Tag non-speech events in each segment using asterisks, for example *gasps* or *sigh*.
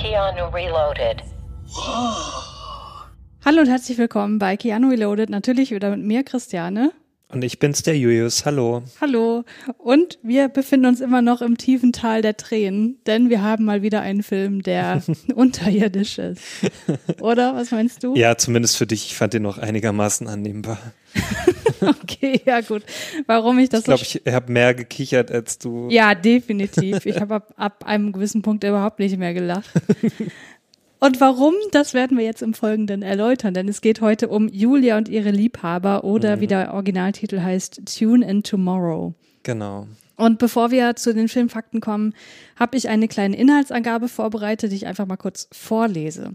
Keanu Reloaded. *gasps* Hallo und herzlich willkommen bei Keanu Reloaded. Natürlich wieder mit mir, Christiane. Und ich bin's, der Julius. Hallo. Hallo. Und wir befinden uns immer noch im tiefen Tal der Tränen, denn wir haben mal wieder einen Film, der *laughs* unterirdisch ist. Oder? Was meinst du? Ja, zumindest für dich. Ich fand den noch einigermaßen annehmbar. *laughs* *laughs* Okay, ja gut. Warum ich das Ich glaube, so ich habe mehr gekichert als du. Ja, definitiv. Ich habe ab, ab einem gewissen Punkt überhaupt nicht mehr gelacht. *laughs* Und warum, das werden wir jetzt im Folgenden erläutern, denn es geht heute um Julia und ihre Liebhaber oder wie der Originaltitel heißt, Tune in Tomorrow. Genau. Und bevor wir zu den Filmfakten kommen, habe ich eine kleine Inhaltsangabe vorbereitet, die ich einfach mal kurz vorlese.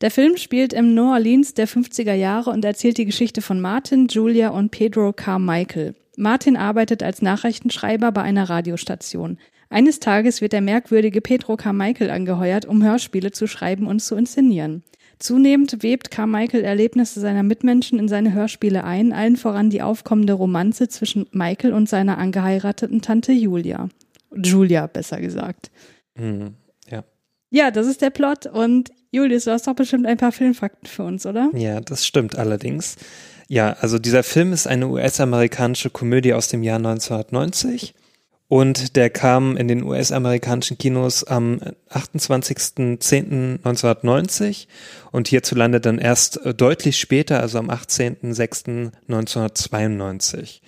Der Film spielt im New Orleans der 50er Jahre und erzählt die Geschichte von Martin, Julia und Pedro Carmichael. Martin arbeitet als Nachrichtenschreiber bei einer Radiostation. Eines Tages wird der merkwürdige Pedro Carmichael angeheuert, um Hörspiele zu schreiben und zu inszenieren. Zunehmend webt Carmichael Erlebnisse seiner Mitmenschen in seine Hörspiele ein, allen voran die aufkommende Romanze zwischen Michael und seiner angeheirateten Tante Julia. Julia, besser gesagt. Mhm. Ja. Ja, das ist der Plot und Julius, du hast doch bestimmt ein paar Filmfakten für uns, oder? ja, das stimmt allerdings. Ja, also dieser Film ist eine US-amerikanische Komödie aus dem Jahr 1990. Und der kam in den US-amerikanischen Kinos am 28.10.1990 und hierzulande dann erst deutlich später, also am 18.06.1992.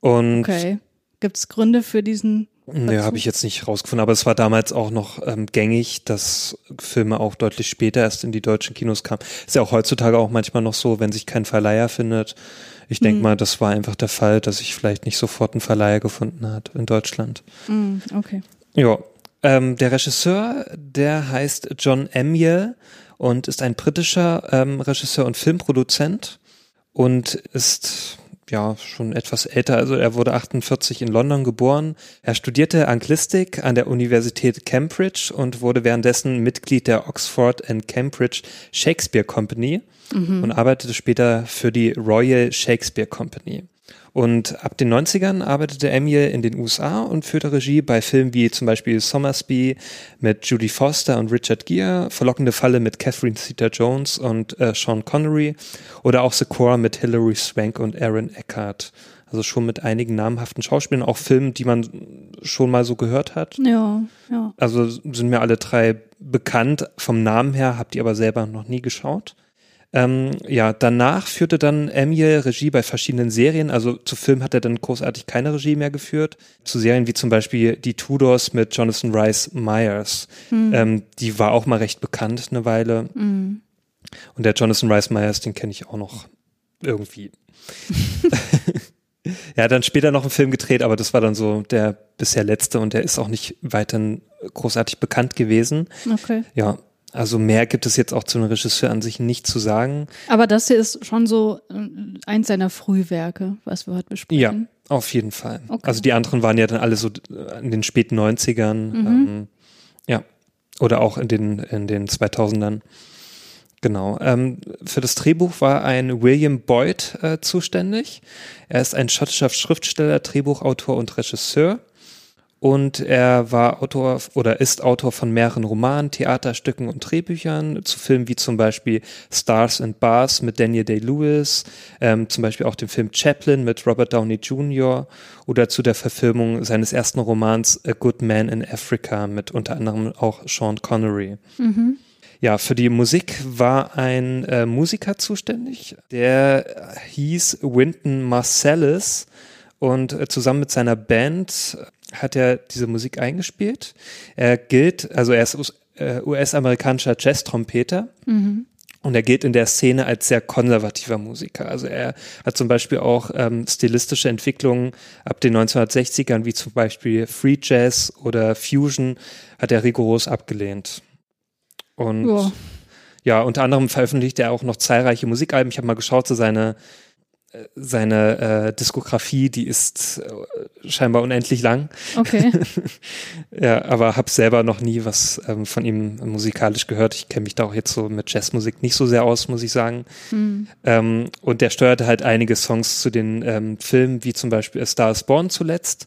Und Okay. Gibt es Gründe für diesen? Ne, habe ich jetzt nicht rausgefunden, aber es war damals auch noch ähm, gängig, dass Filme auch deutlich später erst in die deutschen Kinos kamen. Ist ja auch heutzutage auch manchmal noch so, wenn sich kein Verleiher findet. Ich denke mal, das war einfach der Fall, dass sich vielleicht nicht sofort einen Verleiher gefunden hat in Deutschland. Mm, okay. Ja, ähm, der Regisseur, der heißt John Amiel und ist ein britischer ähm, Regisseur und Filmproduzent und ist ja schon etwas älter. Also er wurde 48 in London geboren. Er studierte Anglistik an der Universität Cambridge und wurde währenddessen Mitglied der Oxford and Cambridge Shakespeare Company und arbeitete später für die Royal Shakespeare Company. Und ab den 90ern arbeitete Emil in den USA und führte Regie bei Filmen wie zum Beispiel Somersby mit Judy Foster und Richard Gere, Verlockende Falle mit Catherine Zeta-Jones und äh, Sean Connery oder auch The Core mit Hilary Swank und Aaron Eckhart. Also schon mit einigen namhaften Schauspielern, auch Filmen, die man schon mal so gehört hat. Ja, ja. Also sind mir alle drei bekannt vom Namen her, habt ihr aber selber noch nie geschaut. Ähm, ja, danach führte dann Emil Regie bei verschiedenen Serien. Also zu Film hat er dann großartig keine Regie mehr geführt. Zu Serien wie zum Beispiel Die Tudors mit Jonathan Rice Myers. Ähm, die war auch mal recht bekannt eine Weile. Und der Jonathan Rice Myers, den kenne ich auch noch irgendwie. *laughs* Er hat dann später noch einen Film gedreht, aber das war dann so der bisher letzte und der ist auch nicht weiterhin großartig bekannt gewesen. Okay. Ja, also mehr gibt es jetzt auch zu einem Regisseur an sich nicht zu sagen. Aber das hier ist schon so äh, eins seiner Frühwerke, was wir heute besprechen. Ja, auf jeden Fall. Okay. Also die anderen waren ja dann alle so äh, in den späten 90ern. Ähm, ja, oder auch in den, in den 2000ern. Genau. Ähm, für das Drehbuch war ein William Boyd äh, zuständig. Er ist ein schottischer Schriftsteller, Drehbuchautor und Regisseur. Und er war Autor oder ist Autor von mehreren Romanen, Theaterstücken und Drehbüchern zu Filmen wie zum Beispiel Stars and Bars mit Daniel Day-Lewis, ähm, zum Beispiel auch dem Film Chaplin mit Robert Downey Jr. oder zu der Verfilmung seines ersten Romans A Good Man in Africa mit unter anderem auch Sean Connery. Ja, für die Musik war ein äh, Musiker zuständig, der hieß Wynton Marsalis und äh, zusammen mit seiner Band hat er diese Musik eingespielt. Er gilt, also er ist äh, US-amerikanischer Jazz-Trompeter. Und er gilt in der Szene als sehr konservativer Musiker. Also er hat zum Beispiel auch ähm, stilistische Entwicklungen ab den 1960ern, wie zum Beispiel Free Jazz oder Fusion, hat er rigoros abgelehnt. Und Ja. ja, unter anderem veröffentlicht er auch noch zahlreiche Musikalben. Ich habe mal geschaut, so seine seine äh, Diskografie, die ist äh, scheinbar unendlich lang. Okay. *laughs* Ja, aber habe selber noch nie was ähm, von ihm musikalisch gehört. Ich kenne mich da auch jetzt so mit Jazzmusik nicht so sehr aus, muss ich sagen. Ähm, und der steuerte halt einige Songs zu den ähm, Filmen, wie zum Beispiel A Star is Born zuletzt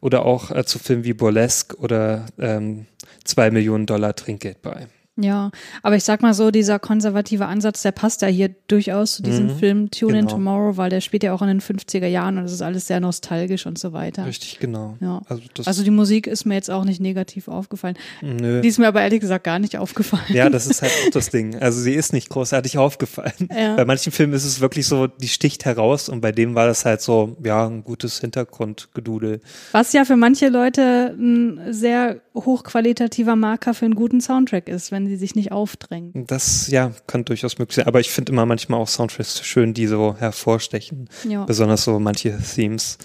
oder auch äh, zu Filmen wie Burlesque oder ähm, zwei Millionen Dollar Trinkgeld bei. Ja, aber ich sag mal so, dieser konservative Ansatz, der passt ja hier durchaus zu diesem Film Tune in genau. Tomorrow, weil der spielt ja auch in den 50er Jahren und es ist alles sehr nostalgisch und so weiter. Richtig, genau. Ja. Also, das, Also die Musik ist mir jetzt auch nicht negativ aufgefallen. nö. Die ist mir aber ehrlich gesagt gar nicht aufgefallen. Ja, das ist halt auch das Ding. Also sie ist nicht großartig aufgefallen. Ja. Bei manchen Filmen ist es wirklich so, die sticht heraus und bei dem war das halt so, ja, ein gutes Hintergrundgedudel. Was ja für manche Leute ein sehr hochqualitativer Marker für einen guten Soundtrack ist, wenn sie sich nicht aufdrängen. Das, ja, kann durchaus möglich sein. Aber ich finde immer manchmal auch Soundtracks schön, die so hervorstechen. Ja. Besonders so manche Themes.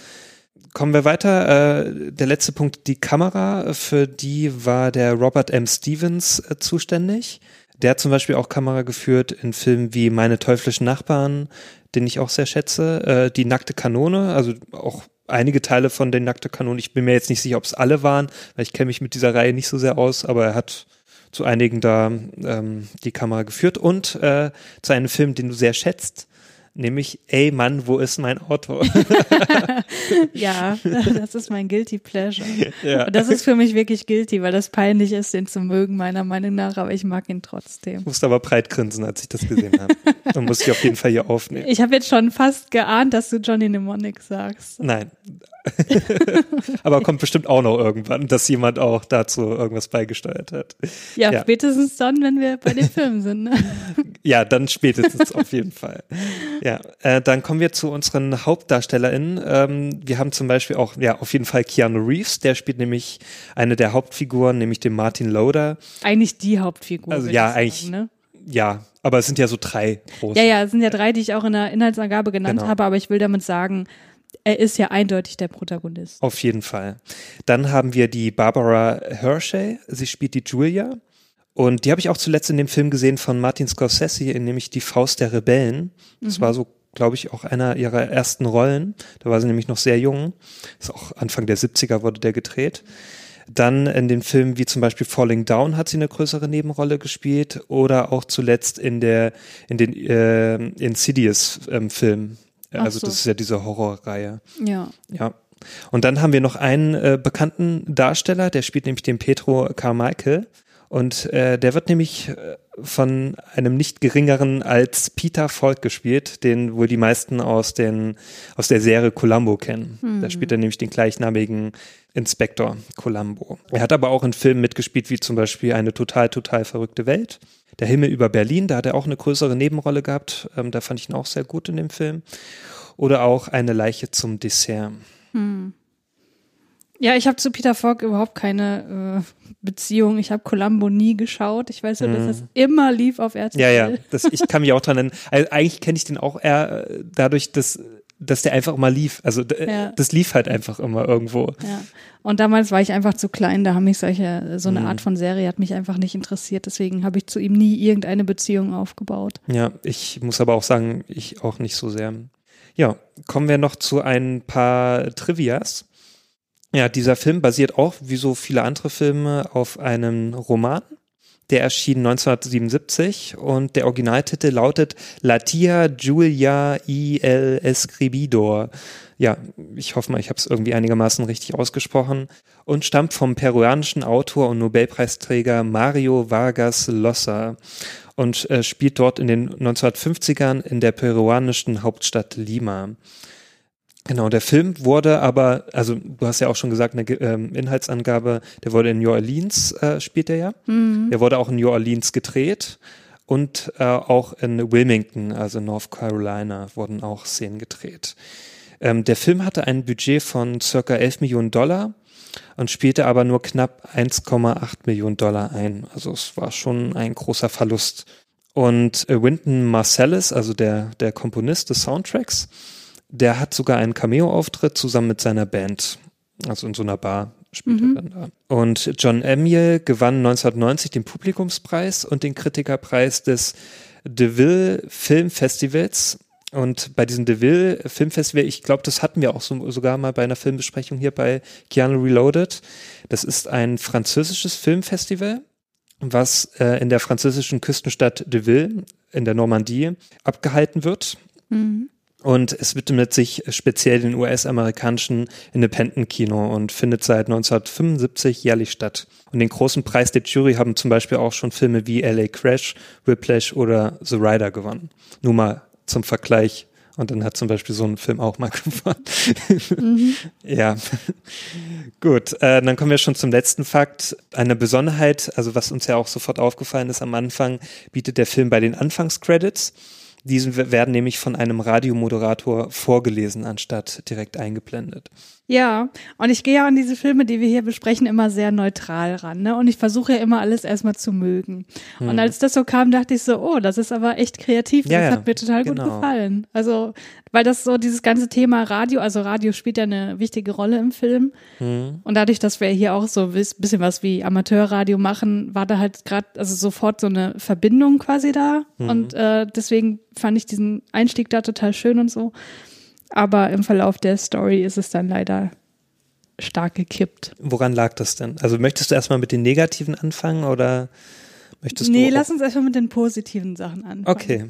Kommen wir weiter. Äh, der letzte Punkt, die Kamera. Für die war der Robert M. Stevens äh, zuständig. Der hat zum Beispiel auch Kamera geführt in Filmen wie Meine teuflischen Nachbarn, den ich auch sehr schätze. Äh, die Nackte Kanone, also auch einige Teile von den Nackte Kanonen. Ich bin mir jetzt nicht sicher, ob es alle waren, weil ich kenne mich mit dieser Reihe nicht so sehr aus, aber er hat zu einigen da ähm, die Kamera geführt und äh, zu einem Film, den du sehr schätzt, nämlich Ey Mann, wo ist mein Auto? *laughs* Ja, *laughs* das ist mein Guilty Pleasure. Ja. Und das ist für mich wirklich guilty, weil das peinlich ist, den zu mögen, meiner Meinung nach, aber ich mag ihn trotzdem. Ich musste aber breit grinsen, als ich das gesehen habe. *laughs* Dann muss ich auf jeden Fall hier aufnehmen. Ich habe jetzt schon fast geahnt, dass du Johnny Mnemonic sagst. Nein. *laughs* aber kommt bestimmt auch noch irgendwann, dass jemand auch dazu irgendwas beigesteuert hat. Ja, Ja. spätestens dann, wenn wir bei dem Film sind. Ne? *laughs* Ja, dann spätestens auf jeden Fall. Ja, äh, dann kommen wir zu unseren HauptdarstellerInnen. Ähm, wir haben zum Beispiel auch, ja, auf jeden Fall Keanu Reeves, der spielt nämlich eine der Hauptfiguren, nämlich den Martin Loader. Eigentlich die Hauptfigur. Also ja, sagen, eigentlich- Ne? Ja, aber es sind ja so drei große. Ja, ja, es sind ja drei, die ich auch in der Inhaltsangabe genannt Genau. habe, aber ich will damit sagen, er ist ja eindeutig der Protagonist. Auf jeden Fall. Dann haben wir die Barbara Hershey. Sie spielt die Julia. Und die habe ich auch zuletzt in dem Film gesehen von Martin Scorsese, in nämlich Die Faust der Rebellen. Das war so, glaube ich, auch einer ihrer ersten Rollen. Da war sie nämlich noch sehr jung. Ist auch Anfang der 70er wurde der gedreht. Dann in den Filmen wie zum Beispiel Falling Down hat sie eine größere Nebenrolle gespielt oder auch zuletzt in der in den äh, Insidious-Film. Ach also so. das ist ja diese Horrorreihe. Ja. Ja. Und dann haben wir noch einen äh, bekannten Darsteller, der spielt nämlich den Petro Carmichael. Und äh, der wird nämlich äh, von einem nicht geringeren als Peter Falk gespielt, den wohl die meisten aus, den, aus der Serie Columbo kennen. Da spielt er nämlich den gleichnamigen Inspektor Columbo. Er hat aber auch in Filmen mitgespielt, wie zum Beispiel eine total, total verrückte Welt. Der Himmel über Berlin, da hat er auch eine größere Nebenrolle gehabt. Ähm, da fand ich ihn auch sehr gut in dem Film. Oder auch eine Leiche zum Dessert. Ja, ich habe zu Peter Falk überhaupt keine äh, Beziehung. Ich habe Columbo nie geschaut. Ich weiß nur, dass das immer lief auf RTL. Mhm. Ja, ja, das, ich kann mich auch dran erinnern. Also eigentlich kenne ich den auch eher äh, dadurch, dass, dass der einfach immer lief. Also Ja. das lief halt einfach immer irgendwo. Ja. Und damals war ich einfach zu klein, da haben mich solche, so Mhm. eine Art von Serie hat mich einfach nicht interessiert, deswegen habe ich zu ihm nie irgendeine Beziehung aufgebaut. Ja, ich muss aber auch sagen, ich auch nicht so sehr. Ja, kommen wir noch zu ein paar Trivias. Ja, dieser Film basiert auch, wie so viele andere Filme, auf einem Roman. Der erschien 1977 und der Originaltitel lautet La Tia Julia y el Escribidor. Ja, ich hoffe mal, ich habe es irgendwie einigermaßen richtig ausgesprochen und stammt vom peruanischen Autor und Nobelpreisträger Mario Vargas Llosa und äh, spielt dort in den 1950ern in der peruanischen Hauptstadt Lima. Genau, der Film wurde aber, also du hast ja auch schon gesagt, eine ähm, Inhaltsangabe, der wurde in New Orleans, äh, spielt er ja. Der wurde auch in New Orleans gedreht und äh, auch in Wilmington, also North Carolina, wurden auch Szenen gedreht. Ähm, der Film hatte ein Budget von circa 11 Millionen Dollar und spielte aber nur knapp 1,8 Millionen Dollar ein. Also es war schon ein großer Verlust. Und äh, Wynton Marsalis, also der, der Komponist des Soundtracks, der hat sogar einen Cameo-Auftritt zusammen mit seiner Band, also in so einer Bar. spielt er dann da. Und John Amiel gewann 1990 den Publikumspreis und den Kritikerpreis des DeVille Film Festivals. Und bei diesem DeVille Filmfestival, ich glaube, das hatten wir auch so, sogar mal bei einer Filmbesprechung hier bei Keanu Reloaded. Das ist ein französisches Filmfestival, was äh, in der französischen Küstenstadt Deville in der Normandie abgehalten wird. Und es widmet sich speziell den US-amerikanischen Independent-Kino und findet seit 1975 jährlich statt. Und den großen Preis der Jury haben zum Beispiel auch schon Filme wie LA Crash, Whiplash oder The Rider gewonnen. Nur mal zum Vergleich. Und dann hat zum Beispiel so ein Film auch mal *laughs* gewonnen. Ja, gut. Äh, dann kommen wir schon zum letzten Fakt. Eine Besonderheit, also was uns ja auch sofort aufgefallen ist am Anfang, bietet der Film bei den Anfangscredits. Diese werden nämlich von einem Radiomoderator vorgelesen, anstatt direkt eingeblendet. Ja, und ich gehe ja an diese Filme, die wir hier besprechen, immer sehr neutral ran. Ne? Und ich versuche ja immer alles erstmal zu mögen. Und als das so kam, dachte ich so, oh, das ist aber echt kreativ. Hm. Ja, das hat mir total gut genau. gefallen. Also, weil das so dieses ganze Thema Radio, also Radio spielt ja eine wichtige Rolle im Film. Hm. Und dadurch, dass wir hier auch so ein bisschen was wie Amateurradio machen, war da halt gerade, also sofort so eine Verbindung quasi da. Hm. Und äh, deswegen fand ich diesen Einstieg da total schön und so. Aber im Verlauf der Story ist es dann leider stark gekippt. Woran lag das denn? Also möchtest du erstmal mit den Negativen anfangen oder möchtest nee, du? lass uns erstmal mit den positiven Sachen anfangen. Okay.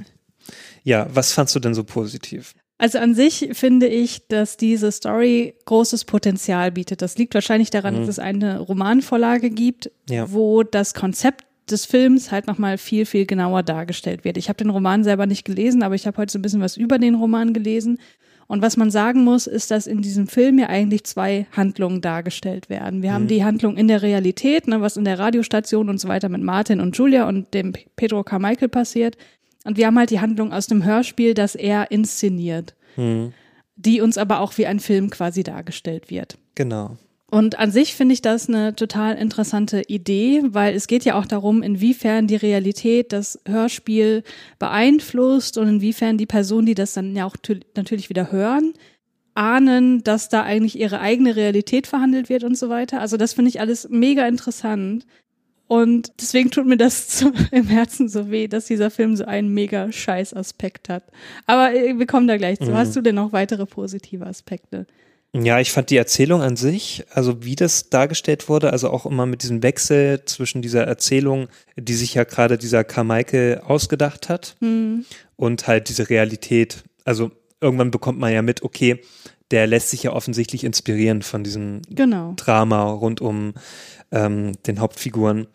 Ja, was fandst du denn so positiv? Also an sich finde ich, dass diese Story großes Potenzial bietet. Das liegt wahrscheinlich daran, dass es eine Romanvorlage gibt, Mhm. Ja. wo das Konzept des Films halt nochmal viel, viel genauer dargestellt wird. Ich habe den Roman selber nicht gelesen, aber ich habe heute so ein bisschen was über den Roman gelesen. Und was man sagen muss, ist, dass in diesem Film ja eigentlich zwei Handlungen dargestellt werden. Wir haben die Handlung in der Realität, ne, was in der Radiostation und so weiter mit Martin und Julia und dem Pedro Carmichael passiert. Und wir haben halt die Handlung aus dem Hörspiel, das er inszeniert, die uns aber auch wie ein Film quasi dargestellt wird. Genau. Und an sich finde ich das eine total interessante Idee, weil es geht ja auch darum, inwiefern die Realität das Hörspiel beeinflusst und inwiefern die Personen, die das dann ja auch tü- natürlich wieder hören, ahnen, dass da eigentlich ihre eigene Realität verhandelt wird und so weiter. Also das finde ich alles mega interessant. Und deswegen tut mir das so *laughs* im Herzen so weh, dass dieser Film so einen mega scheiß Aspekt hat. Aber äh, wir kommen da gleich zu. Hast du denn noch weitere positive Aspekte? Ja, ich fand die Erzählung an sich, also wie das dargestellt wurde, also auch immer mit diesem Wechsel zwischen dieser Erzählung, die sich ja gerade dieser Carmichael ausgedacht hat, und halt diese Realität. Also irgendwann bekommt man ja mit, okay, der lässt sich ja offensichtlich inspirieren von diesem Genau. Drama rund um ähm, den Hauptfiguren.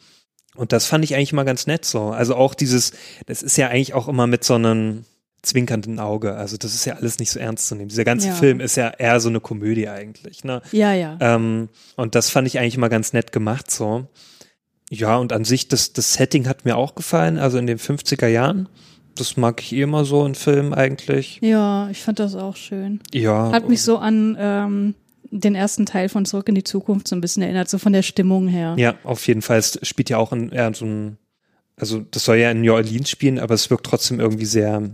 Und das fand ich eigentlich immer ganz nett so. Also auch dieses, das ist ja eigentlich auch immer mit so einem zwinkernden Auge. Also das ist ja alles nicht so ernst zu nehmen. Dieser ganze Ja. Film ist ja eher so eine Komödie eigentlich. Ne? Ja, ja. Ähm, und das fand ich eigentlich immer ganz nett gemacht so. Ja, und an sich, das, das Setting hat mir auch gefallen, also in den 50er Jahren. Das mag ich eh immer so in Filmen eigentlich. Ja, ich fand das auch schön. Ja. Hat mich so an ähm, den ersten Teil von Zurück in die Zukunft so ein bisschen erinnert, so von der Stimmung her. Ja, auf jeden Fall. Es spielt ja auch in eher so ein, also das soll ja in New Orleans spielen, aber es wirkt trotzdem irgendwie sehr,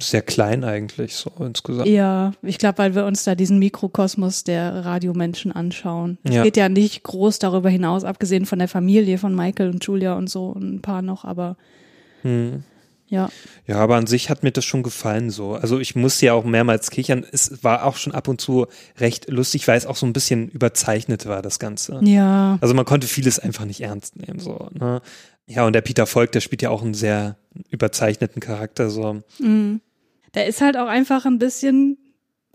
sehr klein eigentlich, so insgesamt. Ja, ich glaube, weil wir uns da diesen Mikrokosmos der Radiomenschen anschauen. Es Ja. geht ja nicht groß darüber hinaus, abgesehen von der Familie von Michael und Julia und so und ein paar noch, aber Hm. ja. Ja, aber an sich hat mir das schon gefallen so. Also ich musste ja auch mehrmals kichern. Es war auch schon ab und zu recht lustig, weil es auch so ein bisschen überzeichnet war, das Ganze. Ja. Also man konnte vieles einfach nicht ernst nehmen, so, ne? Ja, und der Peter Volk, der spielt ja auch einen sehr überzeichneten Charakter, so. Der ist halt auch einfach ein bisschen,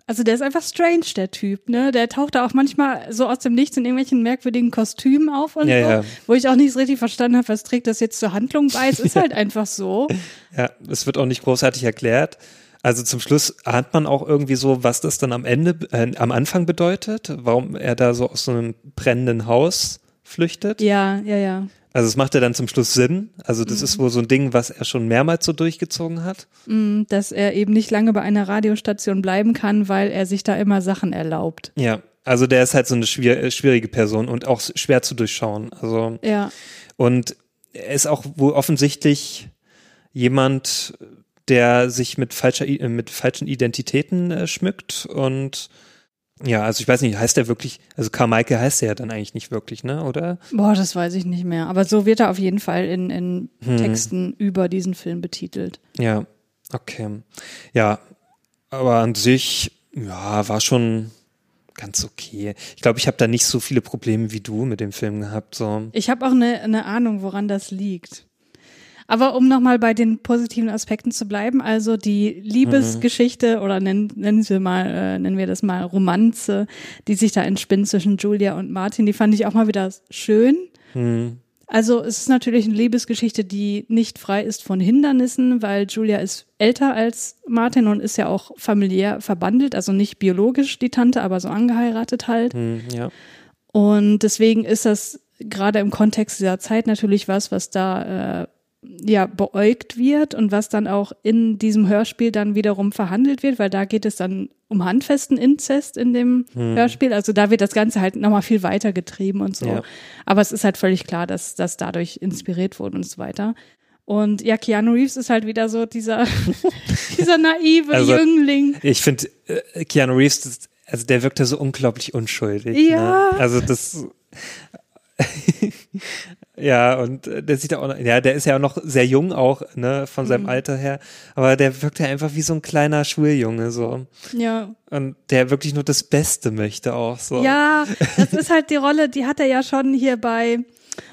also der ist einfach strange, der Typ, ne? Der taucht da auch manchmal so aus dem Nichts in irgendwelchen merkwürdigen Kostümen auf und Ja, so, ja. wo ich auch nicht richtig verstanden habe, was trägt das jetzt zur Handlung bei. Es *laughs* ist halt einfach so. Ja, es wird auch nicht großartig erklärt. Also zum Schluss ahnt man auch irgendwie so, was das dann am Ende, äh, am Anfang bedeutet, warum er da so aus so einem brennenden Haus flüchtet. Ja, ja, ja. Also es macht ja dann zum Schluss Sinn. Also das ist wohl so ein Ding, was er schon mehrmals so durchgezogen hat. Dass er eben nicht lange bei einer Radiostation bleiben kann, weil er sich da immer Sachen erlaubt. Ja, also der ist halt so eine äh, schwierige Person und auch schwer zu durchschauen. Also Ja. und er ist auch wohl offensichtlich jemand, der sich mit falscher äh, mit falschen Identitäten äh, schmückt und Ja, also ich weiß nicht, heißt der wirklich, also Carmichael heißt er ja dann eigentlich nicht wirklich, ne, oder? Boah, das weiß ich nicht mehr. Aber so wird er auf jeden Fall in, in Hm. Texten über diesen Film betitelt. Ja, okay. Ja, aber an sich, ja, war schon ganz okay. Ich glaube, ich habe da nicht so viele Probleme wie du mit dem Film gehabt. So. Ich habe auch eine, eine Ahnung, woran das liegt. Aber um nochmal bei den positiven Aspekten zu bleiben, also die Liebesgeschichte oder nennen, nennen wir mal, äh, nennen wir das mal Romanze, die sich da entspinnt zwischen Julia und Martin, die fand ich auch mal wieder schön. Hm, Also es ist natürlich eine Liebesgeschichte, die nicht frei ist von Hindernissen, weil Julia ist älter als Martin und ist ja auch familiär verbandelt, also nicht biologisch die Tante, aber so angeheiratet halt. hm, ja. Und deswegen ist das gerade im Kontext dieser Zeit natürlich was, was da äh, ja beäugt wird und was dann auch in diesem Hörspiel dann wiederum verhandelt wird, weil da geht es dann um handfesten Inzest in dem Hörspiel. Also da wird das Ganze halt nochmal viel weiter getrieben und so. Ja. Aber es ist halt völlig klar, dass das dadurch inspiriert wurde und so weiter. Und ja, Keanu Reeves ist halt wieder so dieser, *laughs* dieser naive Also, Jüngling. Ich finde, äh, Keanu Reeves, also der wirkte so unglaublich unschuldig. Ja. Ne? Also das. *laughs* ja, und äh, der sieht ja auch noch, ja, der ist ja auch noch sehr jung auch, ne, von seinem Mhm. Alter her. Aber der wirkt ja einfach wie so ein kleiner Schuljunge, so. Ja, Und der wirklich nur das Beste möchte auch, so. Ja, das ist halt die Rolle, die hat er ja schon hier bei,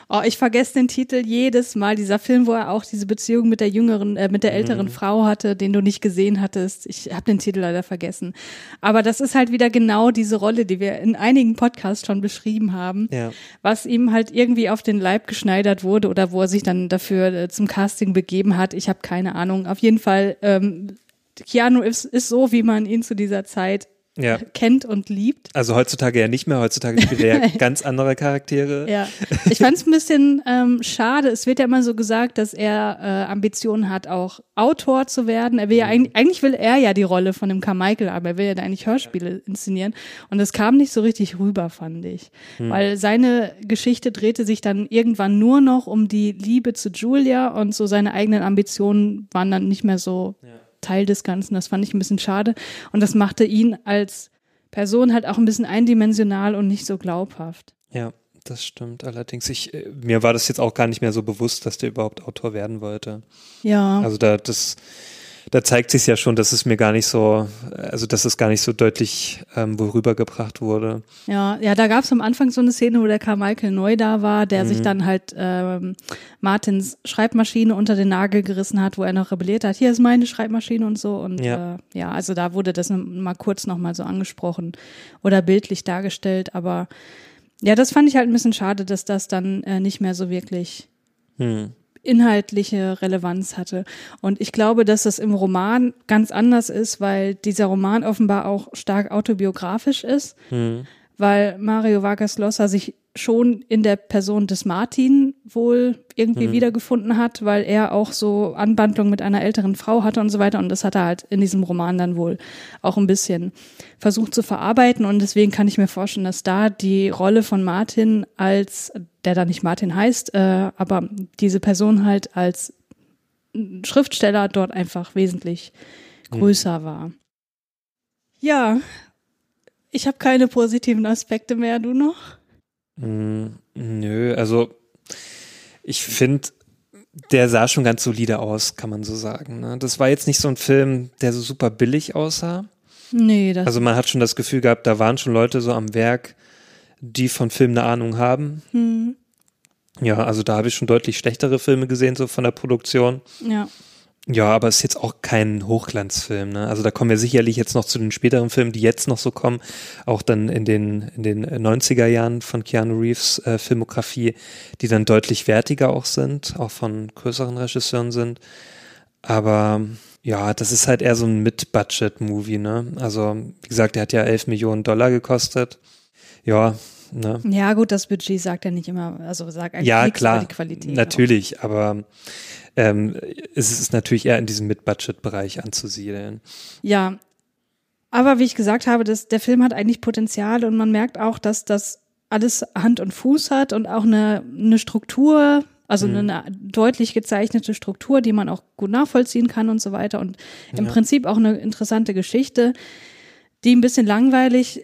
oh, ich vergesse den Titel jedes Mal, dieser Film, wo er auch diese Beziehung mit der jüngeren, äh, mit der älteren Frau hatte, den du nicht gesehen hattest. Ich habe den Titel leider vergessen. Aber das ist halt wieder genau diese Rolle, die wir in einigen Podcasts schon beschrieben haben, Ja. was ihm halt irgendwie auf den Leib geschneidert wurde oder wo er sich dann dafür äh, zum Casting begeben hat. Ich habe keine Ahnung. Auf jeden Fall, ähm, Keanu ist, ist so, wie man ihn zu dieser Zeit Ja. kennt und liebt. Also heutzutage ja nicht mehr, heutzutage spielt er ja *laughs* ganz andere Charaktere. Ja, *laughs* ich fand es ein bisschen ähm, schade. Es wird ja immer so gesagt, dass er äh, Ambitionen hat, auch Autor zu werden. Er will ja eigentlich, eigentlich will er ja die Rolle von dem Carmichael, aber er will ja da eigentlich Hörspiele inszenieren. Und das kam nicht so richtig rüber, fand ich. Weil seine Geschichte drehte sich dann irgendwann nur noch um die Liebe zu Julia und so seine eigenen Ambitionen waren dann nicht mehr so Teil des Ganzen. Das fand ich ein bisschen schade. Und das machte ihn als Person halt auch ein bisschen eindimensional und nicht so glaubhaft. Ja, das stimmt. Allerdings, ich, äh, mir war das jetzt auch gar nicht mehr so bewusst, dass der überhaupt Autor werden wollte. Ja. Also da, das, da zeigt sich ja schon, dass es mir gar nicht so, also dass es gar nicht so deutlich ähm, worübergebracht wurde. Ja, ja, da gab es am Anfang so eine Szene, wo der Carmichael neu da war, der sich dann halt ähm, Martins Schreibmaschine unter den Nagel gerissen hat, wo er noch rebelliert hat. Hier ist meine Schreibmaschine und so. Und ja, Ja. äh, ja also da wurde das mal kurz nochmal so angesprochen oder bildlich dargestellt. Aber ja, das fand ich halt ein bisschen schade, dass das dann äh, nicht mehr so wirklich Hm. Inhaltliche Relevanz hatte. Und ich glaube, dass das im Roman ganz anders ist, weil dieser Roman offenbar auch stark autobiografisch ist, Hm. weil Mario Vargas Llosa sich schon in der Person des Martin wohl irgendwie wiedergefunden hat, weil er auch so Anbandlung mit einer älteren Frau hatte und so weiter. Und das hat er halt in diesem Roman dann wohl auch ein bisschen versucht zu verarbeiten. Und deswegen kann ich mir vorstellen, dass da die Rolle von Martin als, der da nicht Martin heißt, äh, aber diese Person halt als Schriftsteller dort einfach wesentlich größer war. Ja, ich habe keine positiven Aspekte mehr, du noch? Mm, Nö, also ich finde, der sah schon ganz solide aus, kann man so sagen. Ne? Das war jetzt nicht so ein Film, der so super billig aussah. Nee, das Also man hat schon das Gefühl gehabt, da waren schon Leute so am Werk, die von Filmen eine Ahnung haben. hm, Ja, also da habe ich schon deutlich schlechtere Filme gesehen, so von der Produktion. ja. Ja, aber es ist jetzt auch kein Hochglanzfilm. Ne? Also da kommen wir sicherlich jetzt noch zu den späteren Filmen, die jetzt noch so kommen, auch dann in den in den 90er Jahren von Keanu Reeves äh, Filmografie, die dann deutlich wertiger auch sind, auch von größeren Regisseuren sind. Aber ja, das ist halt eher so ein Mid-Budget-Movie. Ne? Also wie gesagt, der hat ja 11 Millionen Dollar gekostet. Ja, ne? Ja, gut, das Budget sagt ja nicht immer, also sagt eigentlich Ja, klar, über die Qualität. natürlich, aber ähm, es ist natürlich eher in diesem Mid-Budget-Bereich anzusiedeln. Ja, aber wie ich gesagt habe, das, der Film hat eigentlich Potenzial und man merkt auch, dass das alles Hand und Fuß hat und auch eine, eine Struktur, also Mhm. eine deutlich gezeichnete Struktur, die man auch gut nachvollziehen kann und so weiter und im Prinzip auch eine interessante Geschichte, die ein bisschen langweilig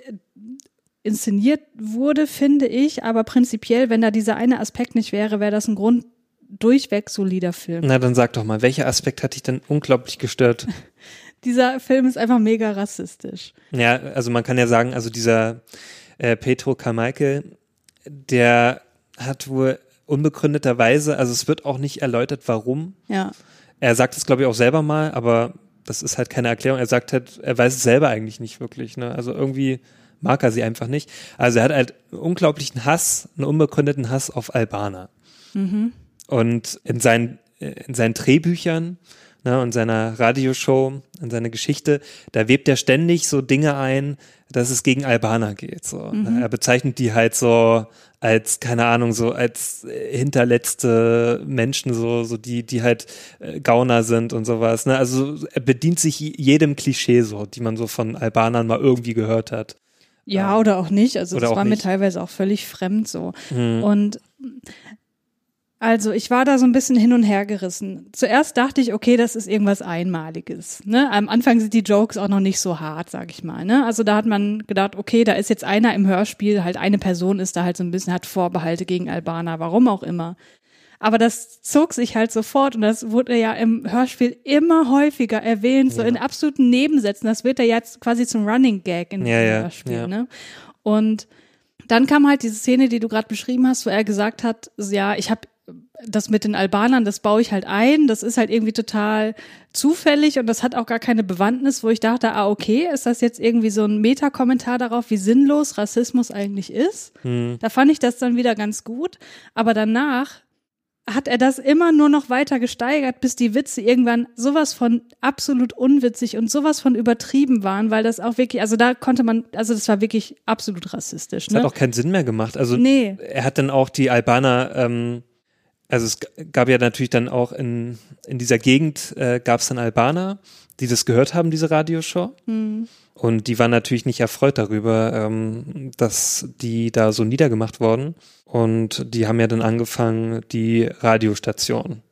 inszeniert wurde, finde ich. Aber prinzipiell, wenn da dieser eine Aspekt nicht wäre, wäre das ein Grund durchweg solider Film. Na, dann sag doch mal, welcher Aspekt hat dich denn unglaublich gestört? *laughs* Dieser Film ist einfach mega rassistisch. Ja, also man kann ja sagen, also dieser äh, Petro Carmichael, der hat wohl unbegründeterweise, also es wird auch nicht erläutert, warum. Ja. Er sagt es, glaube ich, auch selber mal, aber das ist halt keine Erklärung. Er sagt halt, er weiß es selber eigentlich nicht wirklich. Ne? Also irgendwie mag er sie einfach nicht. Also er hat halt einen unglaublichen Hass, einen unbegründeten Hass auf Albaner. Mhm. Und in seinen, in seinen Drehbüchern ne, und seiner Radioshow, in seiner Geschichte, da webt er ständig so Dinge ein, dass es gegen Albaner geht. So. Mhm. Er bezeichnet die halt so als, keine Ahnung, so als äh, hinterletzte Menschen, so, so die, die halt äh, Gauner sind und sowas. Ne? Also er bedient sich jedem Klischee so, die man so von Albanern mal irgendwie gehört hat. Ja, oder auch nicht. Also das war mir nicht. teilweise auch völlig fremd so. Hm. Und also ich war da so ein bisschen hin und her gerissen. Zuerst dachte ich, okay, das ist irgendwas Einmaliges. Ne? Am Anfang sind die Jokes auch noch nicht so hart, sag ich mal. Ne? Also da hat man gedacht, okay, da ist jetzt einer im Hörspiel, halt eine Person ist da halt so ein bisschen, hat Vorbehalte gegen Albaner, warum auch immer. Aber das zog sich halt sofort und das wurde ja im Hörspiel immer häufiger erwähnt, so in absoluten Nebensätzen. Das wird ja jetzt quasi zum Running Gag in Ja, dem ja, Hörspiel. ja. Ne? Und dann kam halt diese Szene, die du gerade beschrieben hast, wo er gesagt hat, ja, ich habe das mit den Albanern, das baue ich halt ein, das ist halt irgendwie total zufällig und das hat auch gar keine Bewandtnis, wo ich dachte, ah, okay, ist das jetzt irgendwie so ein Metakommentar darauf, wie sinnlos Rassismus eigentlich ist? Da fand ich das dann wieder ganz gut, aber danach hat er das immer nur noch weiter gesteigert, bis die Witze irgendwann sowas von absolut unwitzig und sowas von übertrieben waren, weil das auch wirklich, also da konnte man, also das war wirklich absolut rassistisch. Das hat Ne? auch keinen Sinn mehr gemacht. Also Nee. er hat dann auch die Albaner, ähm, also es gab ja natürlich dann auch in, in dieser Gegend äh, gab es dann Albaner, die das gehört haben, diese Radioshow. Und die waren natürlich nicht erfreut darüber, ähm, dass die da so niedergemacht wurden. Und die haben ja dann angefangen, die Radiostation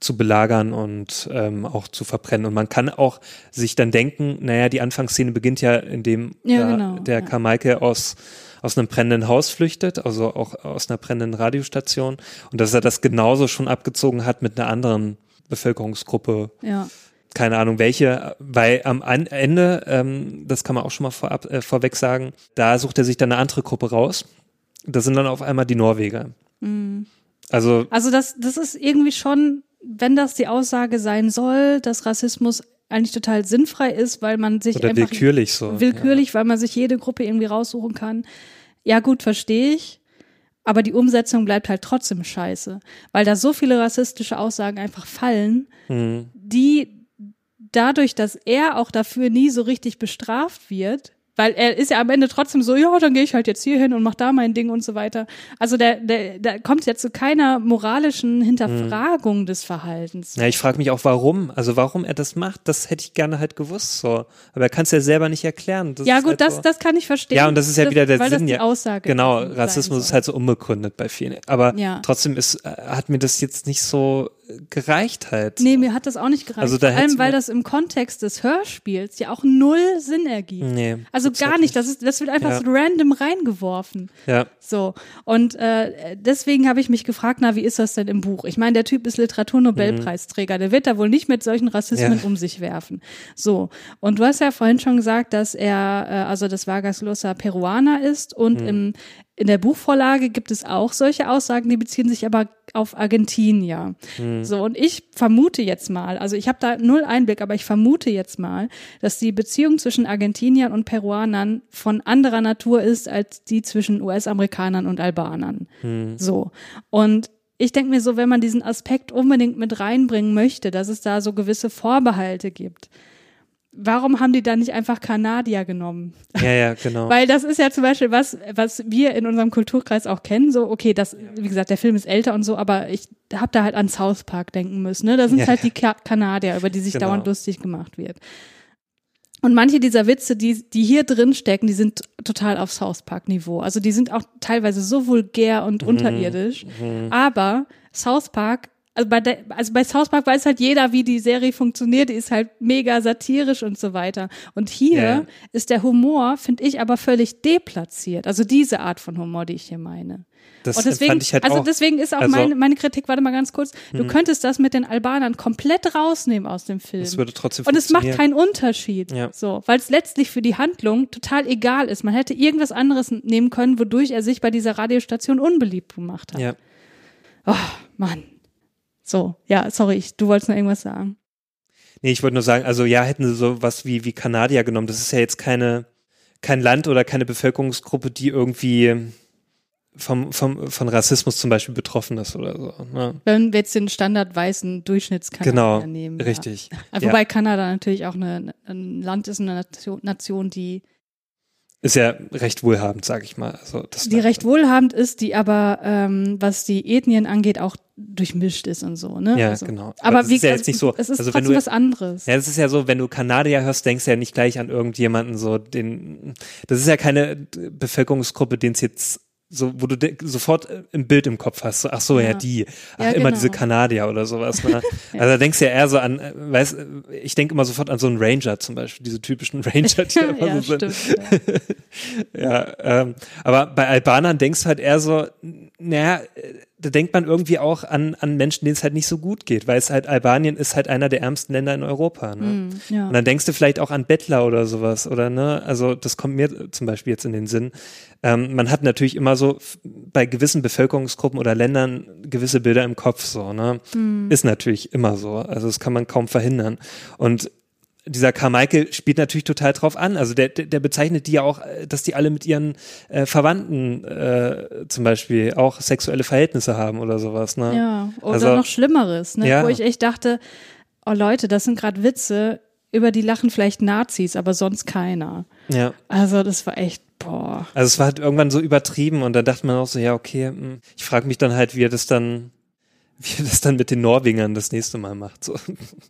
zu belagern und ähm, auch zu verbrennen. Und man kann auch sich dann denken, naja, die Anfangsszene beginnt ja, indem Ja, da genau, der ja. Carmichael aus, aus einem brennenden Haus flüchtet, also auch aus einer brennenden Radiostation. Und dass er das genauso schon abgezogen hat mit einer anderen Bevölkerungsgruppe, Ja. Keine Ahnung welche, weil am Ende, ähm, das kann man auch schon mal vorab, äh, vorweg sagen, da sucht er sich dann eine andere Gruppe raus. Das sind dann auf einmal die Norweger. Also Also das, das ist irgendwie schon, wenn das die Aussage sein soll, dass Rassismus eigentlich total sinnfrei ist, weil man sich oder einfach willkürlich so. willkürlich, weil man sich jede Gruppe irgendwie raussuchen kann. Ja gut, verstehe ich. Aber die Umsetzung bleibt halt trotzdem scheiße, weil da so viele rassistische Aussagen einfach fallen, Mhm. die dadurch, dass er auch dafür nie so richtig bestraft wird, weil er ist ja am Ende trotzdem so, ja, dann gehe ich halt jetzt hier hin und mach da mein Ding und so weiter. Also der, der, da kommt ja zu keiner moralischen Hinterfragung des Verhaltens. Ja, ich frage mich auch, warum. Also warum er das macht, das hätte ich gerne halt gewusst. So. Aber er kann es ja selber nicht erklären. Das ja gut, halt das, so. das kann ich verstehen. Ja, und das ist ja wieder der weil Sinn. Das die ja. Aussage Genau, sein Rassismus ist halt so unbegründet bei vielen. Aber Ja. trotzdem ist, äh, hat mir das jetzt nicht so gereicht halt. Nee, mir hat das auch nicht gereicht. Also da Vor allem, weil das im Kontext des Hörspiels ja auch null Sinn ergibt. Nee, Also gar nicht. Das, ist, das wird einfach Ja. so random reingeworfen. Ja, So. Und äh, deswegen habe ich mich gefragt, na, wie ist das denn im Buch? Ich meine, der Typ ist Literaturnobelpreisträger. Der wird da wohl nicht mit solchen Rassismen Ja. um sich werfen. So. Und du hast ja vorhin schon gesagt, dass er, äh, also das Vargas Llosa Peruaner ist und im, in der Buchvorlage gibt es auch solche Aussagen, die beziehen sich aber auf Argentinier. So, und ich vermute jetzt mal, also ich habe da null Einblick, aber ich vermute jetzt mal, dass die Beziehung zwischen Argentiniern und Peruanern von anderer Natur ist als die zwischen US-Amerikanern und Albanern. So. Und ich denke mir so, wenn man diesen Aspekt unbedingt mit reinbringen möchte, dass es da so gewisse Vorbehalte gibt, warum haben die da nicht einfach Kanadier genommen? ja, ja, genau. *laughs* Weil das ist ja zum Beispiel was, was wir in unserem Kulturkreis auch kennen. So, okay, das, wie gesagt, der Film ist älter und so, aber ich habe da halt an South Park denken müssen. Ne? Da sind Ja. halt die Ka Kanadier, über die sich Genau. dauernd lustig gemacht wird. Und manche dieser Witze, die, die hier drin stecken, die sind total auf South Park Niveau. Also die sind auch teilweise so vulgär und Mhm. unterirdisch. Aber South Park Also bei, der, also bei South Park weiß halt jeder, wie die Serie funktioniert. Die ist halt mega satirisch und so weiter. Und hier ja. ist der Humor, finde ich, aber völlig deplatziert. Also diese Art von Humor, die ich hier meine. Das und deswegen, fand ich halt also auch. deswegen ist auch also- meine, meine Kritik, warte mal ganz kurz, du könntest das mit den Albanern komplett rausnehmen aus dem Film. Es würde trotzdem und es macht keinen Unterschied. Ja. So, weil es letztlich für die Handlung total egal ist. Man hätte irgendwas anderes nehmen können, wodurch er sich bei dieser Radiostation unbeliebt gemacht hat. Ja. Oh, Mann. So, ja, sorry, ich, du wolltest noch irgendwas sagen. Nee, ich wollte nur sagen, also ja, hätten sie sowas wie, wie Kanadier genommen. Das ist ja jetzt keine, kein Land oder keine Bevölkerungsgruppe, die irgendwie vom, vom, von Rassismus zum Beispiel betroffen ist oder so. Ne? Wenn wir jetzt den Standard weißen Durchschnittskanadier Genau, nehmen. richtig. Ja. Ja. Wobei Kanada natürlich auch eine, ein Land ist, eine Nation, Nation die Ist ja recht wohlhabend, sag ich mal. Also das die recht wohlhabend ist, die aber, ähm, was die Ethnien angeht, auch durchmischt ist und so, ne? Ja, also, genau. Aber Aber, wie, ist ja jetzt nicht so- Es ist also wenn trotzdem du- was anderes. Ja, das ist ja so, wenn du Kanadier hörst, denkst du ja nicht gleich an irgendjemanden so, den, das ist ja keine Bevölkerungsgruppe, den es jetzt so, wo du sofort äh, ein Bild im Kopf hast, so, ach so, ja, Ja. die, ach, Ja, immer genau. diese Kanadier oder sowas, ne? *laughs* Also da denkst du ja eher so an, äh, weißt, äh, ich denke immer sofort an so einen Ranger zum Beispiel, diese typischen *laughs* Ranger, die *laughs* immer ja, so sind. stimmt. Ja. Ja, ähm, aber bei Albanern denkst du halt eher so, naja, da denkt man irgendwie auch an, an Menschen, denen es halt nicht so gut geht, weil es halt Albanien ist halt einer der ärmsten Länder in Europa. Ne? Hm, ja. Und dann denkst du vielleicht auch an Bettler oder sowas, oder ne? Also das kommt mir zum Beispiel jetzt in den Sinn. Ähm, man hat natürlich immer so bei gewissen Bevölkerungsgruppen oder Ländern gewisse Bilder im Kopf, so, ne? Ist natürlich immer so. Also das kann man kaum verhindern. Und dieser Carmichael spielt natürlich total drauf an. Also der, der, bezeichnet die ja auch, äh, dass die alle mit ihren äh, Verwandten äh, zum Beispiel auch sexuelle Verhältnisse haben oder sowas. Ne? Ja, oder Also- noch Schlimmeres, ne? Ja. wo ich echt dachte, oh Leute, das sind gerade Witze, über die lachen vielleicht Nazis, aber sonst keiner. ja. Also das war echt, boah. Also es war halt irgendwann so übertrieben und dann dachte man auch so, ja, okay, hm. ich frage mich dann halt, wie er das dann, *laughs* wie er das dann mit den Norwegern das nächste Mal macht. So.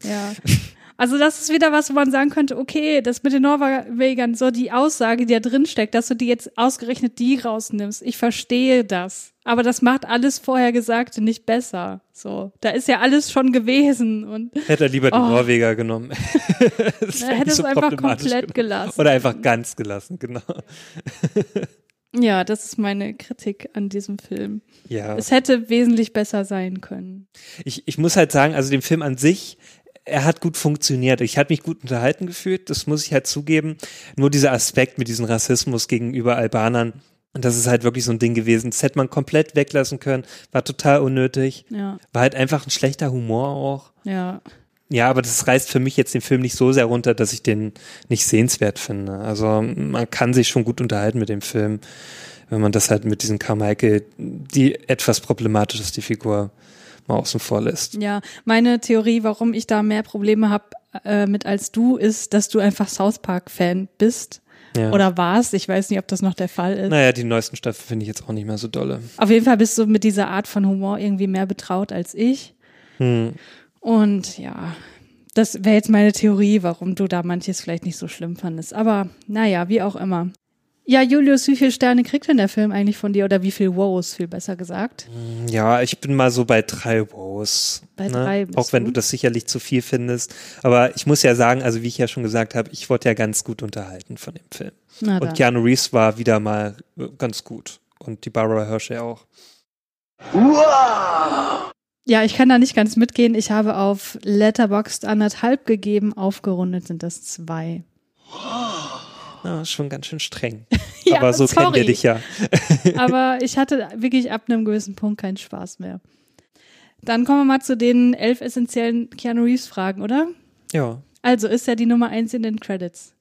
Ja. *laughs* Also das ist wieder was, wo man sagen könnte, okay, das mit den Norwegern, so die Aussage, die da drin steckt, dass du die jetzt ausgerechnet die rausnimmst. Ich verstehe das. Aber das macht alles vorher Gesagte nicht besser. So, da ist ja alles schon gewesen und Hätte er lieber die Oh. Norweger genommen. *laughs* Das er wär hätte nicht es so einfach komplett gewesen. gelassen. Oder einfach ganz gelassen, genau. Ja, das ist meine Kritik an diesem Film. Ja. Es hätte wesentlich besser sein können. Ich, ich muss halt sagen, also dem Film an sich, er hat gut funktioniert. Ich hatte mich gut unterhalten gefühlt, das muss ich halt zugeben. Nur dieser Aspekt mit diesem Rassismus gegenüber Albanern, und das ist halt wirklich so ein Ding gewesen. Das hätte man komplett weglassen können, war total unnötig. Ja, War halt einfach ein schlechter Humor auch. ja. Ja, aber das reißt für mich jetzt den Film nicht so sehr runter, dass ich den nicht sehenswert finde. Also man kann sich schon gut unterhalten mit dem Film, wenn man das halt mit diesem Carmichael, die etwas problematisch ist, die Figur, mal außen vor lässt. Ja, meine Theorie, warum ich da mehr Probleme habe äh, mit als du, ist, dass du einfach South Park-Fan bist. Ja. Oder warst. Ich weiß nicht, ob das noch der Fall ist. Naja, die neuesten Staffeln finde ich jetzt auch nicht mehr so dolle. Auf jeden Fall bist du mit dieser Art von Humor irgendwie mehr betraut als ich. Hm. Und ja, das wäre jetzt meine Theorie, warum du da manches vielleicht nicht so schlimm fandest. Aber naja, wie auch immer. Ja, Julius, wie viele Sterne kriegt denn der Film eigentlich von dir? Oder wie viel Wows, viel besser gesagt? Ja, ich bin mal so bei drei Wows. Bei ne? drei bist Auch wenn du? du das sicherlich zu viel findest. Aber ich muss ja sagen, also wie ich ja schon gesagt habe, ich wurde ja ganz gut unterhalten von dem Film. Na dann. Und Keanu Reeves war wieder mal äh, ganz gut. Und die Barbara Hershey auch. Ja, ich kann da nicht ganz mitgehen. Ich habe auf Letterboxd anderthalb gegeben, aufgerundet sind das zwei. Na, schon ganz schön streng. *laughs* Ja, Aber so kennen sorry. wir dich ja. *laughs* Aber ich hatte wirklich ab einem gewissen Punkt keinen Spaß mehr. Dann kommen wir mal zu den elf essentiellen Keanu Reeves Fragen, oder? Ja, Also ist er die Nummer eins in den Credits?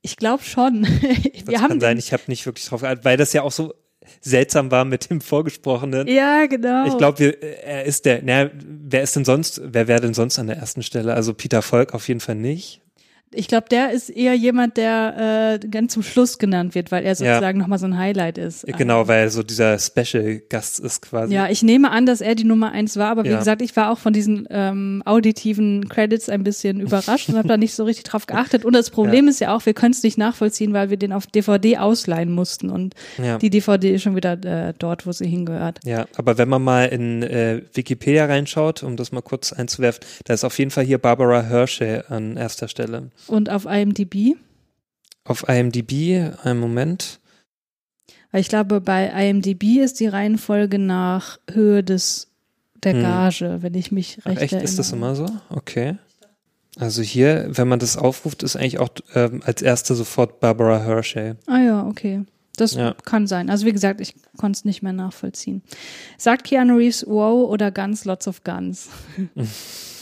Ich glaube schon. *laughs* das Wir haben kann sein. Ich habe nicht wirklich drauf geachtet, weil das ja auch so seltsam war mit dem Vorgesprochenen. ja, genau. Ich glaube, er ist der, na, wer ist denn sonst, wer wäre denn sonst an der ersten Stelle? Also Peter Volk auf jeden Fall nicht. Ich glaube, der ist eher jemand, der äh, ganz zum Schluss genannt wird, weil er sozusagen ja. nochmal so ein Highlight ist. Genau, weil er so dieser Special-Gast ist quasi. Ja, ich nehme an, dass er die Nummer eins war, aber wie ja. gesagt, ich war auch von diesen ähm, auditiven Credits ein bisschen *laughs* überrascht und habe da nicht so richtig drauf geachtet. Und das Problem ja. ist ja auch, wir können es nicht nachvollziehen, weil wir den auf DVD ausleihen mussten und die DVD ist schon wieder äh, dort, wo sie hingehört. Ja, aber wenn man mal in äh, Wikipedia reinschaut, um das mal kurz einzuwerfen, da ist auf jeden Fall hier Barbara Hershey an erster Stelle. Und auf IMDb? Auf IMDb, einen Moment. Weil ich glaube, bei IMDb ist die Reihenfolge nach Höhe des der hm. Gage, hm. wenn ich mich recht Ach, echt, erinnere. Ist das immer so? Okay. Also hier, wenn man das aufruft, ist eigentlich auch ähm, als erste sofort Barbara Hershey. Ah ja, okay. Das ja. kann sein. Also wie gesagt, ich konnte es nicht mehr nachvollziehen. Sagt Keanu Reeves wow oder Guns, lots of Guns? *laughs*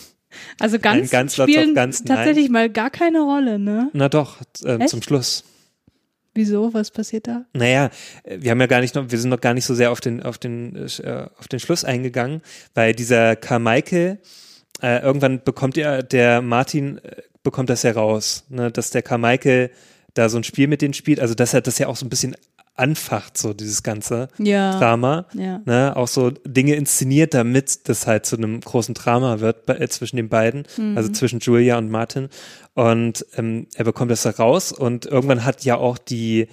Also ganz, ganz spielen ganz, tatsächlich mal gar keine Rolle, ne? Na doch, äh, zum Schluss. Wieso? Was passiert da? Naja, wir haben ja gar nicht noch, wir sind noch gar nicht so sehr auf den, auf den, äh, auf den Schluss eingegangen, weil dieser Carmichael, äh, irgendwann bekommt er, der Martin äh, bekommt das ja raus, ne, dass der Carmichael da so ein Spiel mit denen spielt, also dass er das ja auch so ein bisschen anfacht, so dieses ganze ja, Drama. Ja. Ne? Auch so Dinge inszeniert, damit das halt zu einem großen Drama wird äh, zwischen den beiden, mhm. also zwischen Julia und Martin. Und ähm, er bekommt das da raus und irgendwann hat ja auch die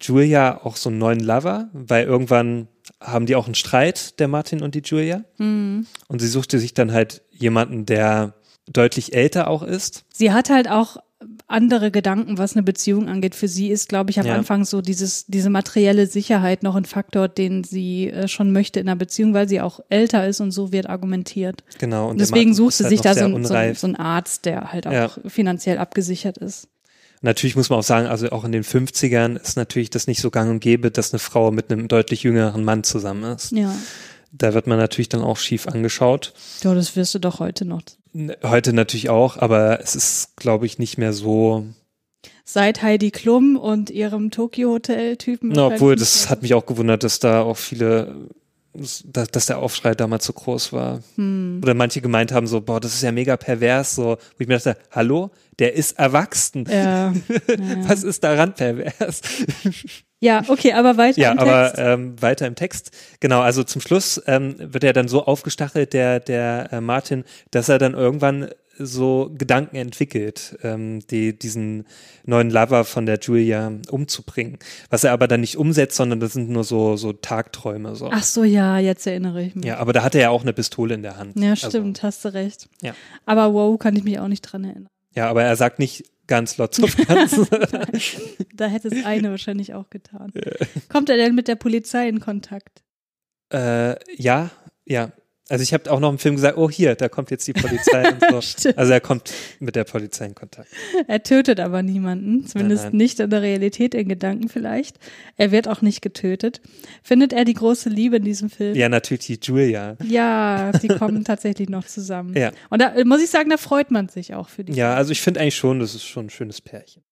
Julia auch so einen neuen Lover, weil irgendwann haben die auch einen Streit, der Martin und die Julia. Mhm. Und sie suchte sich dann halt jemanden, der deutlich älter auch ist. Sie hat halt auch andere Gedanken, was eine Beziehung angeht. Für sie ist, glaube ich, am ja. Anfang so dieses, diese materielle Sicherheit noch ein Faktor, den sie äh, schon möchte in einer Beziehung, weil sie auch älter ist und so wird argumentiert. Genau. Und deswegen sucht sie halt sich da so, so, so einen Arzt, der halt auch ja. finanziell abgesichert ist. Natürlich muss man auch sagen, also auch in den 50ern ist natürlich das nicht so gang und gäbe, dass eine Frau mit einem deutlich jüngeren Mann zusammen ist. Ja. Da wird man natürlich dann auch schief angeschaut. Ja, das wirst du doch heute noch. Heute natürlich auch, aber es ist, glaube ich, nicht mehr so. Seit Heidi Klum und ihrem Tokyo-Hotel-Typen. Obwohl, das hat mich auch gewundert, dass da auch viele, dass, dass der Aufschrei damals so groß war. Hm. Oder manche gemeint haben so, boah, das ist ja mega pervers, so, wo ich mir dachte, hallo, der ist erwachsen. Ja. *laughs* Was ist daran pervers? *laughs* Ja, okay, aber weiter ja, im Text. Ja, aber ähm, weiter im Text. Genau, also zum Schluss ähm, wird er dann so aufgestachelt, der, der äh, Martin, dass er dann irgendwann so Gedanken entwickelt, ähm, die, diesen neuen Lover von der Julia umzubringen. Was er aber dann nicht umsetzt, sondern das sind nur so, so Tagträume. So. Ach so, ja, jetzt erinnere ich mich. Ja, aber da hat er ja auch eine Pistole in der Hand. Ja, also stimmt, also, hast du recht. Ja. Aber wow, kann ich mich auch nicht dran erinnern. Ja, aber er sagt nicht, ganz lots of guns. da hätte es eine wahrscheinlich auch getan. Kommt er denn mit der Polizei in Kontakt? Äh, ja, ja. Also ich habe auch noch im Film gesagt, oh hier, da kommt jetzt die Polizei und so. *laughs* also er kommt mit der Polizei in Kontakt. Er tötet aber niemanden, zumindest nein, nein. nicht in der Realität, in Gedanken vielleicht. Er wird auch nicht getötet. Findet er die große Liebe in diesem Film? Ja, natürlich die Julia. Ja, sie kommen *laughs* tatsächlich noch zusammen. Ja. Und da muss ich sagen, da freut man sich auch für die. Ja, also ich finde eigentlich schon, das ist schon ein schönes Pärchen.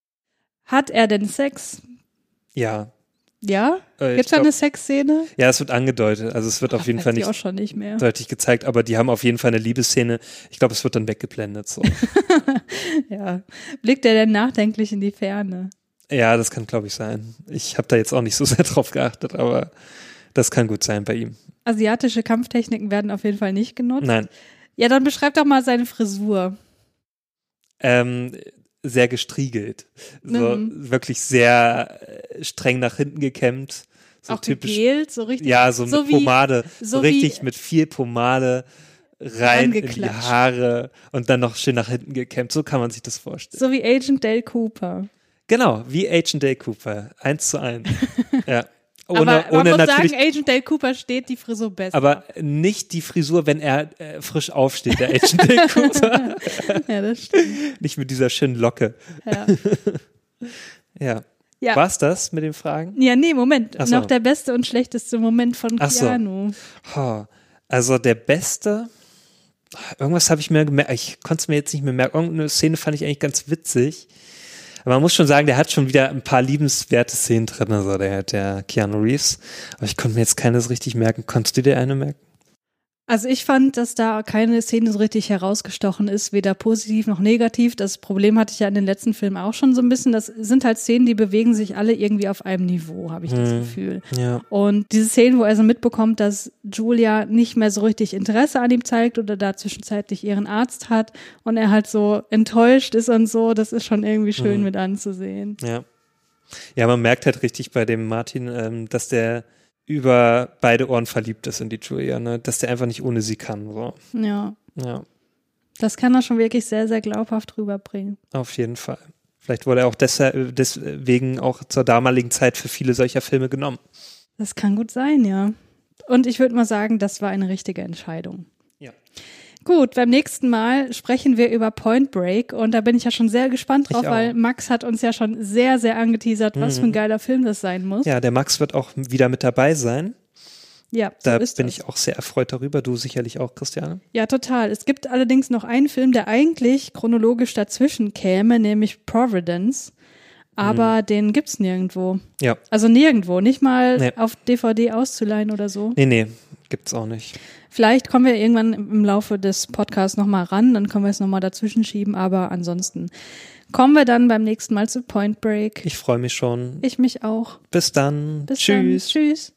Hat er denn Sex? Ja, ja? Äh, Gibt es da eine Sexszene? Ja, es wird angedeutet. Also es wird Ach, auf jeden Fall nicht, auch schon nicht mehr. deutlich gezeigt, aber die haben auf jeden Fall eine Liebesszene. Ich glaube, es wird dann weggeblendet. So. *laughs* ja. Blickt er denn nachdenklich in die Ferne? Ja, das kann, glaube ich, sein. Ich habe da jetzt auch nicht so sehr *laughs* drauf geachtet, aber das kann gut sein bei ihm. Asiatische Kampftechniken werden auf jeden Fall nicht genutzt. Nein. Ja, dann beschreib doch mal seine Frisur. Ähm, sehr gestriegelt. So mhm. wirklich sehr äh, streng nach hinten gekämmt. So Auch typisch. Gegelt, so richtig. Ja, so, so mit wie, Pomade. So, so richtig mit viel Pomade rein in die Haare und dann noch schön nach hinten gekämmt. So kann man sich das vorstellen. So wie Agent Dale Cooper. Genau, wie Agent Dale Cooper. Eins zu eins. *laughs* ja. Ohne, aber man ohne muss natürlich, sagen, Agent Dale Cooper steht die Frisur besser. Aber nicht die Frisur, wenn er äh, frisch aufsteht, der Agent Dale *laughs* Cooper. *laughs* ja, das stimmt. Nicht mit dieser schönen Locke. Ja. *laughs* ja. ja. War's das mit den Fragen? Ja, nee, Moment. So. Noch der beste und schlechteste Moment von Keanu. So. Also der beste, irgendwas habe ich mir gemerkt, ich konnte es mir jetzt nicht mehr merken. Irgendeine Szene fand ich eigentlich ganz witzig. Man muss schon sagen, der hat schon wieder ein paar liebenswerte Szenen drin, also der, der Keanu Reeves. Aber ich konnte mir jetzt keines richtig merken. Konntest du dir eine merken? Also ich fand, dass da keine Szene so richtig herausgestochen ist, weder positiv noch negativ. Das Problem hatte ich ja in den letzten Filmen auch schon so ein bisschen. Das sind halt Szenen, die bewegen sich alle irgendwie auf einem Niveau, habe ich das Mhm. Gefühl. Ja. Und diese Szenen, wo er so mitbekommt, dass Julia nicht mehr so richtig Interesse an ihm zeigt oder da zwischenzeitlich ihren Arzt hat und er halt so enttäuscht ist und so, das ist schon irgendwie schön Mhm. mit anzusehen. Ja. Ja, man merkt halt richtig bei dem Martin, ähm, dass der über beide Ohren verliebt ist in die Julia, ne? dass der einfach nicht ohne sie kann. So. Ja, Ja, das kann er schon wirklich sehr, sehr glaubhaft rüberbringen. auf jeden Fall. Vielleicht wurde er auch deswegen auch zur damaligen Zeit für viele solcher Filme genommen. Das kann gut sein, ja. Und ich würde mal sagen, das war eine richtige Entscheidung. Ja. Gut, beim nächsten Mal sprechen wir über Point Break und da bin ich ja schon sehr gespannt drauf, weil Max hat uns ja schon sehr, sehr angeteasert, was für ein geiler Film das sein muss. Ja, der Max wird auch wieder mit dabei sein. Ja, so Da bin das. ich auch sehr erfreut darüber. Du sicherlich auch, Christiane. Ja, total. Es gibt allerdings noch einen Film, der eigentlich chronologisch dazwischen käme, nämlich Providence. Aber Mhm. den gibt's nirgendwo. Ja. Also nirgendwo, nicht mal Nee. auf DVD auszuleihen oder so. Nee, nee, gibt's auch nicht. Vielleicht kommen wir irgendwann im Laufe des Podcasts nochmal ran, dann können wir es nochmal dazwischen schieben, aber ansonsten kommen wir dann beim nächsten Mal zu Point Break. Ich freue mich schon. Ich mich auch. Bis dann. Bis Tschüss. dann. Tschüss.